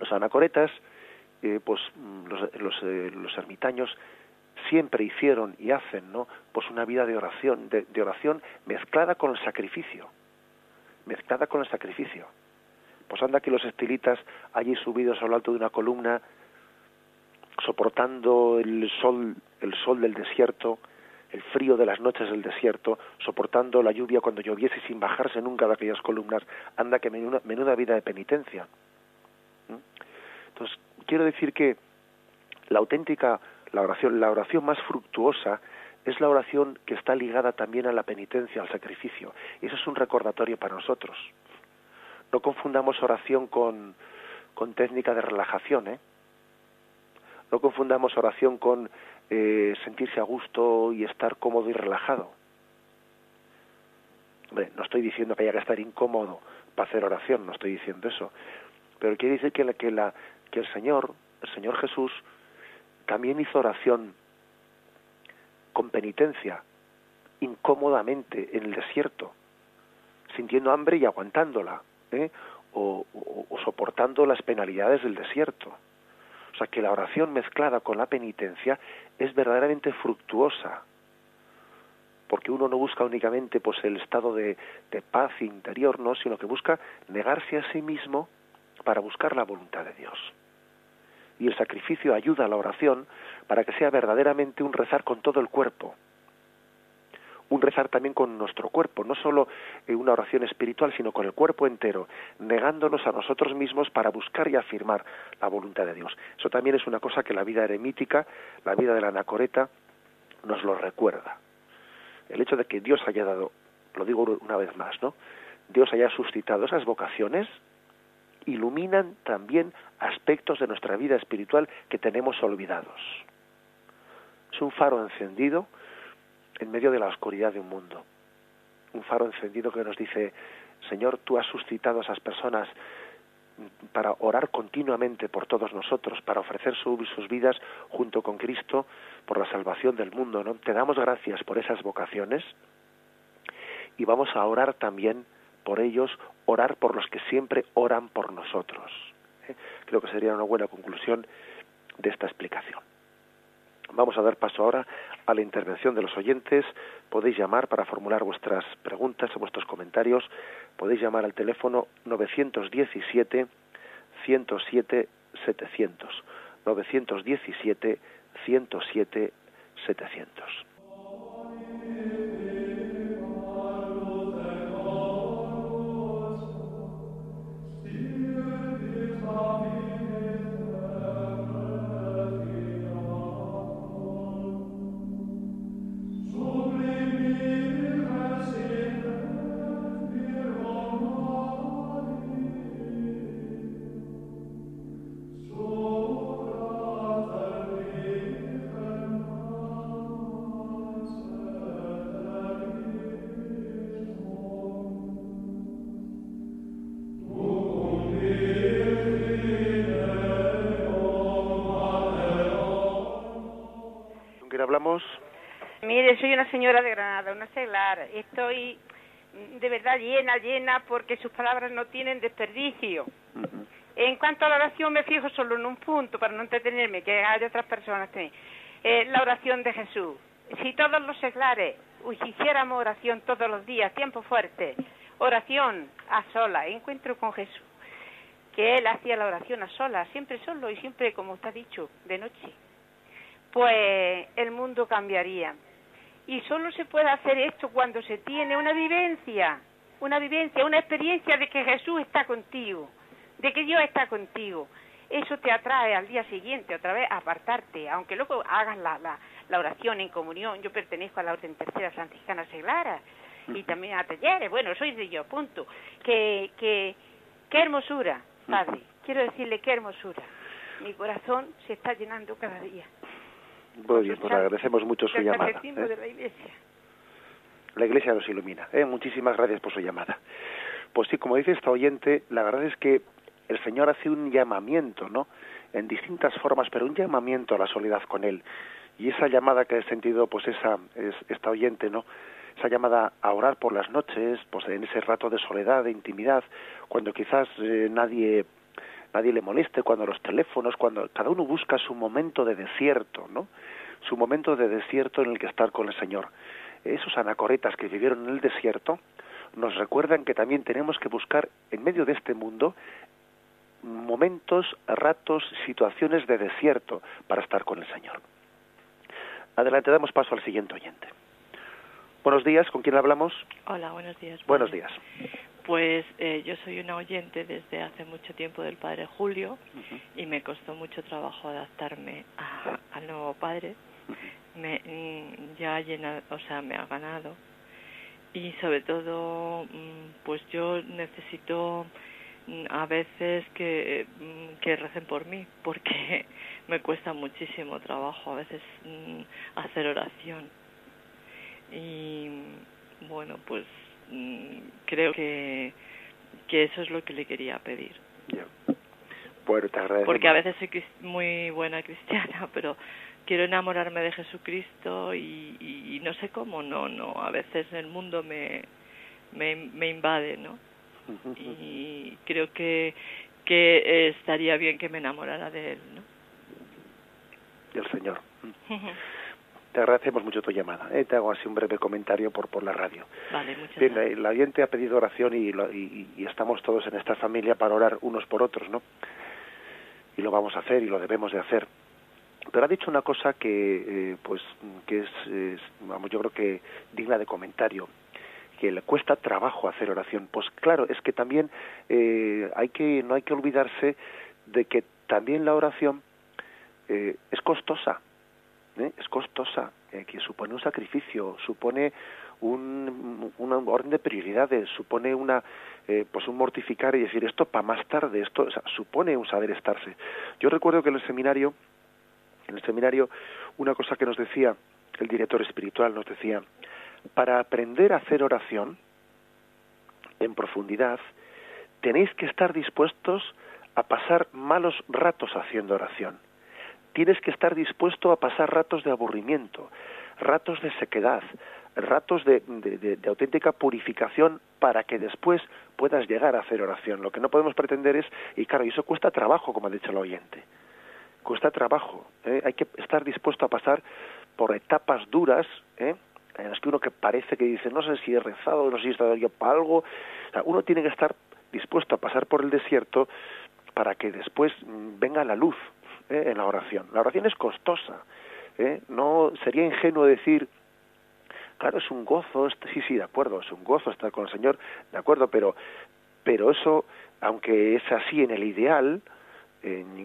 Los anacoretas, eh, pues mm, los, los, eh, los, ermitaños siempre hicieron y hacen, ¿no? Pues una vida de oración, de, oración mezclada con el sacrificio, mezclada con el sacrificio. Pues anda que los estilitas allí subidos a lo alto de una columna, soportando el sol, el sol del desierto, el frío de las noches del desierto, soportando la lluvia cuando lloviese sin bajarse nunca de aquellas columnas, anda que menuda, menuda vida de penitencia. ¿Mm? Entonces, quiero decir que la auténtica, la oración, la oración más fructuosa es la oración que está ligada también a la penitencia, al sacrificio. Eso es un recordatorio para nosotros. No confundamos oración con, con técnica de relajación, ¿eh? No confundamos oración con eh, sentirse a gusto y estar cómodo y relajado. Hombre, no estoy diciendo que haya que estar incómodo para hacer oración, no estoy diciendo eso. Pero quiere decir que, la, que, la, que el Señor, el Señor Jesús, también hizo oración con penitencia, incómodamente en el desierto, sintiendo hambre y aguantándola, ¿eh? o, soportando las penalidades del desierto. O sea que la oración mezclada con la penitencia es verdaderamente fructuosa, porque uno no busca únicamente pues el estado de, de paz interior, no, sino que busca negarse a sí mismo para buscar la voluntad de Dios y el sacrificio ayuda a la oración para que sea verdaderamente un rezar con todo el cuerpo, un rezar también con nuestro cuerpo, no solo eh, una oración espiritual, sino con el cuerpo entero, negándonos a nosotros mismos para buscar y afirmar la voluntad de Dios. Eso también es una cosa que la vida eremítica, la vida de la anacoreta, nos lo recuerda. El hecho de que Dios haya dado, lo digo una vez más, ¿no? Dios haya suscitado esas vocaciones, iluminan también aspectos de nuestra vida espiritual que tenemos olvidados. Es un faro encendido en medio de la oscuridad de un mundo. Un faro encendido que nos dice, Señor, tú has suscitado a esas personas para orar continuamente por todos nosotros, para ofrecer sus vidas junto con Cristo por la salvación del mundo. ¿no? Te damos gracias por esas vocaciones y vamos a orar también por ellos, orar por los que siempre oran por nosotros. ¿eh? Creo que sería una buena conclusión de esta explicación. Vamos a dar paso ahora a la intervención de los oyentes. Podéis llamar para formular vuestras preguntas o vuestros comentarios. Podéis llamar al teléfono 917 107 700. 917 107 700. Seglar. Estoy de verdad llena, llena, porque sus palabras no tienen desperdicio. En cuanto a la oración, me fijo solo en un punto para no entretenerme, que hay otras personas también. Eh, la oración de Jesús. Si todos los seglares hiciéramos oración todos los días, tiempo fuerte, oración a sola, encuentro con Jesús, que Él hacía la oración a sola, siempre solo y siempre, como usted ha dicho, de noche, pues el mundo cambiaría. Y solo se puede hacer esto cuando se tiene una vivencia, una vivencia, una experiencia de que Jesús está contigo, de que Dios está contigo. Eso te atrae al día siguiente otra vez a apartarte, aunque luego hagas la, la, oración en comunión. Yo pertenezco a la Orden Tercera Franciscana Seglara y también a talleres. Bueno, soy de yo, punto. Que, que, qué hermosura, Padre. Quiero decirle qué hermosura. Mi corazón se está llenando cada día. Muy bien, pues agradecemos mucho su llamada. ¿eh? la, iglesia. la iglesia nos ilumina. ¿eh? Muchísimas gracias por su llamada. Pues sí, como dice esta oyente, la verdad es que el Señor hace un llamamiento, ¿no? En distintas formas, pero un llamamiento a la soledad con Él. Y esa llamada que ha sentido, pues esa, es, esta oyente, ¿no? Esa llamada a orar por las noches, pues en ese rato de soledad, de intimidad, cuando quizás eh, nadie nadie le moleste, cuando los teléfonos, cuando cada uno busca su momento de desierto, ¿no? Su momento de desierto en el que estar con el Señor. Esos anacoretas que vivieron en el desierto nos recuerdan que también tenemos que buscar en medio de este mundo momentos, ratos, situaciones de desierto para estar con el Señor. Adelante, damos paso al siguiente oyente. Buenos días, ¿con quién hablamos? Hola, buenos días. Buenos días. Pues eh, yo soy una oyente desde hace mucho tiempo del Padre Julio y me costó mucho trabajo adaptarme al nuevo Padre. Me, mm, ya llena, o sea, me ha ganado. Y sobre todo, mm, pues yo necesito mm, a veces que, que recen por mí porque me cuesta muchísimo trabajo a veces hacer oración. Y bueno pues creo que que eso es lo que le quería pedir. Bueno te agradezco porque a veces soy muy buena cristiana pero quiero enamorarme de Jesucristo y, y, no sé cómo no no a veces el mundo me me, me invade no y creo que que estaría bien que me enamorara de él no del Señor te agradecemos mucho tu llamada. ¿eh? Te hago así un breve comentario por, por la radio. Vale, muchas Bien, gracias. la, oyente ha pedido oración y, y, y, estamos todos en esta familia para orar unos por otros, ¿no? Y lo vamos a hacer y lo debemos de hacer. Pero ha dicho una cosa que, eh, pues, que es, es, vamos, yo creo que digna de comentario que le cuesta trabajo hacer oración. Pues claro, es que también eh, hay que no hay que olvidarse de que también la oración eh, es costosa ¿eh? es costosa, eh, que supone un sacrificio, supone un, una orden de prioridades, supone una eh, pues un mortificar y decir esto para más tarde, esto o supone un saber estarse. Yo recuerdo que en el seminario, en el seminario, una cosa que nos decía el director espiritual nos decía, para aprender a hacer oración en profundidad, tenéis que estar dispuestos a pasar malos ratos haciendo oración tienes que estar dispuesto a pasar ratos de aburrimiento, ratos de sequedad, ratos de, auténtica purificación para que después puedas llegar a hacer oración. Lo que no podemos pretender es, y claro, eso cuesta trabajo, como ha dicho el oyente, cuesta trabajo. ¿eh? Hay que estar dispuesto a pasar por etapas duras, ¿eh? en las que uno que parece que dice, no sé si he rezado, no sé si he estado yo para algo. O sea, uno tiene que estar dispuesto a pasar por el desierto para que después mm, venga la luz, ¿eh? en la oración. La oración es costosa. ¿eh? No sería ingenuo decir, claro, es un gozo, sí, sí, de acuerdo, es un gozo estar con el Señor, de acuerdo, pero, pero eso, aunque es así en el ideal,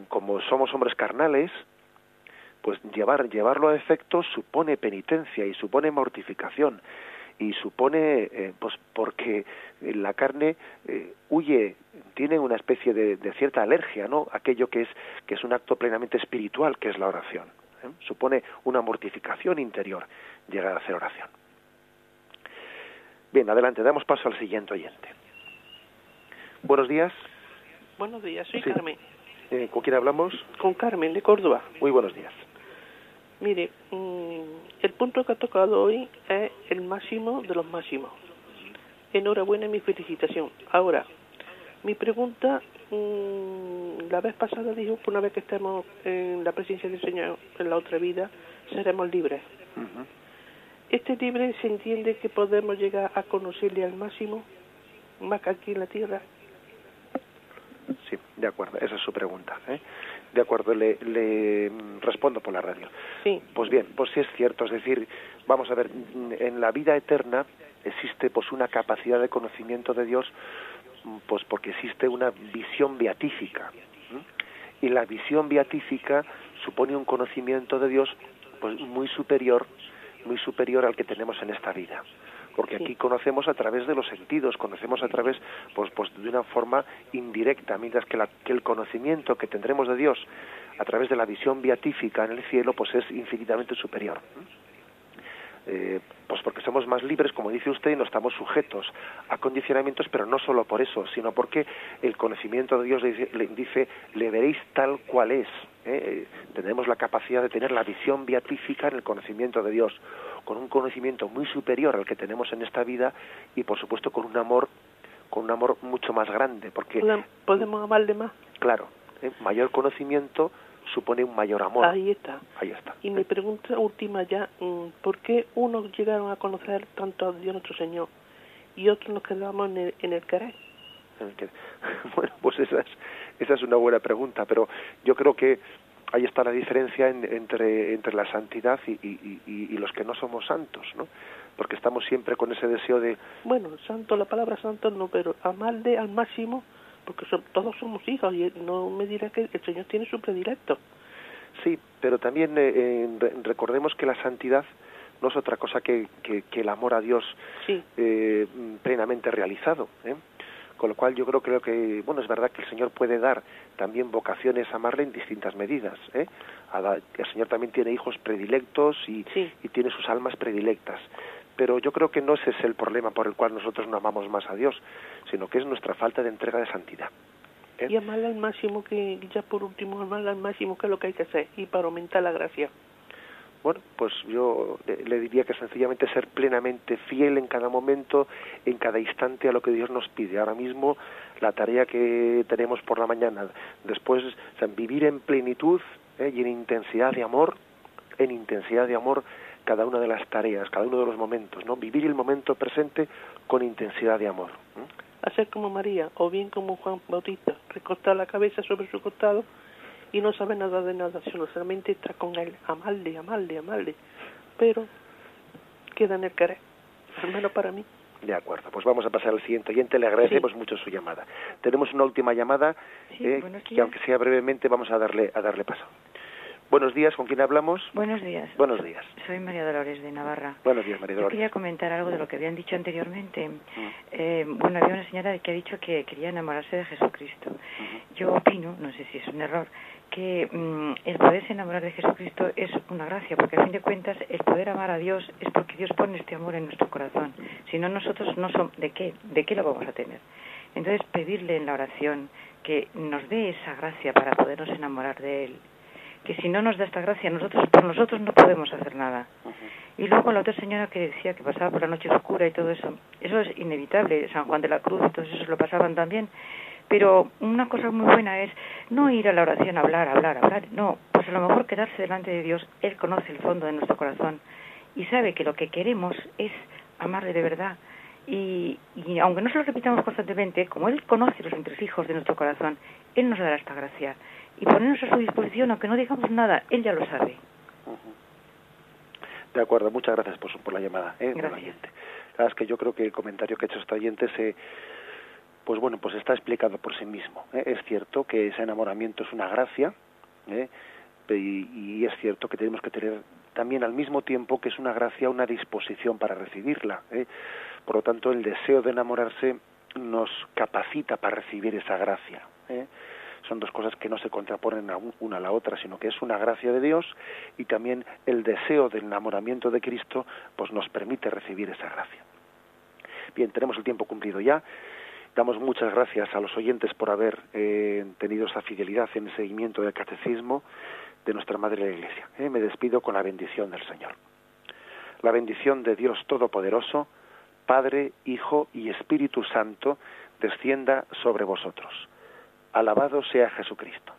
como somos hombres carnales, pues llevar, llevarlo a efecto supone penitencia y supone mortificación y supone eh, pues porque la carne eh, huye tiene una especie de, de, cierta alergia no aquello que es que es un acto plenamente espiritual que es la oración ¿eh? supone una mortificación interior llegar a hacer oración. Bien adelante damos paso al siguiente oyente. Buenos días. Buenos días soy Sí. Carmen. Eh, con quién hablamos con Carmen de Córdoba. Muy buenos días. Mire, mmm, el punto que ha tocado hoy es el máximo de los máximos. Enhorabuena y mi felicitación. Ahora, mi pregunta, mmm, la vez pasada dijo que una vez que estemos en la presencia del Señor en la otra vida, seremos libres. uh -huh. ¿Este libre se entiende que podemos llegar a conocerle al máximo, más que aquí en la tierra? Sí, de acuerdo, esa es su pregunta. ¿eh? De acuerdo, le, le respondo por la radio. Sí. Pues bien, pues sí es cierto, es decir, vamos a ver, en la vida eterna existe pues una capacidad de conocimiento de Dios, pues porque existe una visión beatífica. Y la visión beatífica supone un conocimiento de Dios pues muy superior, muy superior al que tenemos en esta vida porque aquí conocemos a través de los sentidos, conocemos a través, pues, pues de una forma indirecta, mientras que, la, que el conocimiento que tendremos de Dios a través de la visión beatífica en el cielo, pues es infinitamente superior. Eh, pues porque somos más libres, como dice usted, y no estamos sujetos a condicionamientos, pero no solo por eso, sino porque el conocimiento de Dios le dice, le, dice, le veréis tal cual es. ¿eh? Tenemos la capacidad de tener la visión beatífica en el conocimiento de Dios, con un conocimiento muy superior al que tenemos en esta vida y, por supuesto, con un amor, con un amor mucho más grande, porque podemos amarle más. Claro, ¿eh? mayor conocimiento supone un mayor amor. Ahí está. Ahí está. Y mi pregunta última ya, ¿por qué unos llegaron a conocer tanto a Dios nuestro Señor y otros nos quedamos en el, en el querer. Bueno, pues esa es, esa es una buena pregunta, pero yo creo que ahí está la diferencia entre, entre la santidad y, y, y, los que no somos santos, ¿no? Porque estamos siempre con ese deseo de... Bueno, santo, la palabra santo no, pero amarle al máximo, porque todos somos hijos y no me dirá que el Señor tiene su predilecto. Sí, pero también eh, recordemos que la santidad no es otra cosa que, que, el amor a Dios eh, plenamente realizado. ¿eh? Con lo cual yo creo, creo que, bueno, es verdad que el Señor puede dar también vocaciones a amarle en distintas medidas. ¿eh? El Señor también tiene hijos predilectos y, y tiene sus almas predilectas. Pero yo creo que no ese es el problema por el cual nosotros no amamos más a Dios, sino que es nuestra falta de entrega de santidad. ¿eh? Y amarle al máximo, que ya por último, amarle al máximo, que es lo que hay que hacer, y para aumentar la gracia. Bueno, pues yo le diría que sencillamente ser plenamente fiel en cada momento, en cada instante a lo que Dios nos pide. Ahora mismo la tarea que tenemos por la mañana, después vivir en plenitud ¿eh? y en intensidad de amor, en intensidad de amor cada una de las tareas, cada uno de los momentos, ¿no? Vivir el momento presente con intensidad de amor. Hacer como María o bien como Juan Bautista, recostar la cabeza sobre su costado y no sabe nada de nada, sino solamente está con él, amarle, amarle, amarle, pero queda en el querer, al menos para mí. De acuerdo, pues vamos a pasar al siguiente oyente, le agradecemos mucho su llamada. Tenemos una última llamada, eh, que aunque sea brevemente vamos a darle, a darle paso. Buenos días, ¿con quién hablamos? Buenos días. Buenos días. Soy María Dolores de Navarra. Buenos días, María Dolores. Yo quería comentar algo de lo que habían dicho anteriormente. Eh, bueno, había una señora que ha dicho que quería enamorarse de Jesucristo. Yo opino, no sé si es un error, que mm, el poderse enamorar de Jesucristo es una gracia, porque a fin de cuentas el poder amar a Dios es porque Dios pone este amor en nuestro corazón. Si no, nosotros no somos, ¿de qué? ¿De qué lo vamos a tener? Entonces, pedirle en la oración que nos dé esa gracia para podernos enamorar de Él que si no nos da esta gracia, nosotros por nosotros no podemos hacer nada. Y luego la otra señora que decía que pasaba por la noche oscura y todo eso, eso es inevitable, San Juan de la Cruz y todo eso lo pasaban también. Pero una cosa muy buena es no ir a la oración a hablar, hablar, hablar, no, pues a lo mejor quedarse delante de Dios, Él conoce el fondo de nuestro corazón y sabe que lo que queremos es amarle de verdad. Y, y aunque no se lo repitamos constantemente, como Él conoce los entresijos de nuestro corazón, Él nos dará esta gracia y ponernos a su disposición, aunque no digamos nada, él ya lo sabe. De acuerdo, muchas gracias por, por la llamada, ¿eh? Gracias. La es que yo creo que el comentario que ha hecho este oyente se, pues bueno, pues está explicado por sí mismo. ¿eh? Es cierto que ese enamoramiento es una gracia, ¿eh? y, es cierto que tenemos que tener también al mismo tiempo que es una gracia una disposición para recibirla. ¿eh? Por lo tanto, el deseo de enamorarse nos capacita para recibir esa gracia. ¿eh? son dos cosas que no se contraponen una a la otra, sino que es una gracia de Dios y también el deseo del enamoramiento de Cristo pues nos permite recibir esa gracia. Bien, tenemos el tiempo cumplido ya. Damos muchas gracias a los oyentes por haber eh, tenido esa fidelidad en el seguimiento del catecismo de nuestra Madre la Iglesia. Eh, me despido con la bendición del Señor. La bendición de Dios Todopoderoso, Padre, Hijo y Espíritu Santo, descienda sobre vosotros Alabado sea Jesucristo.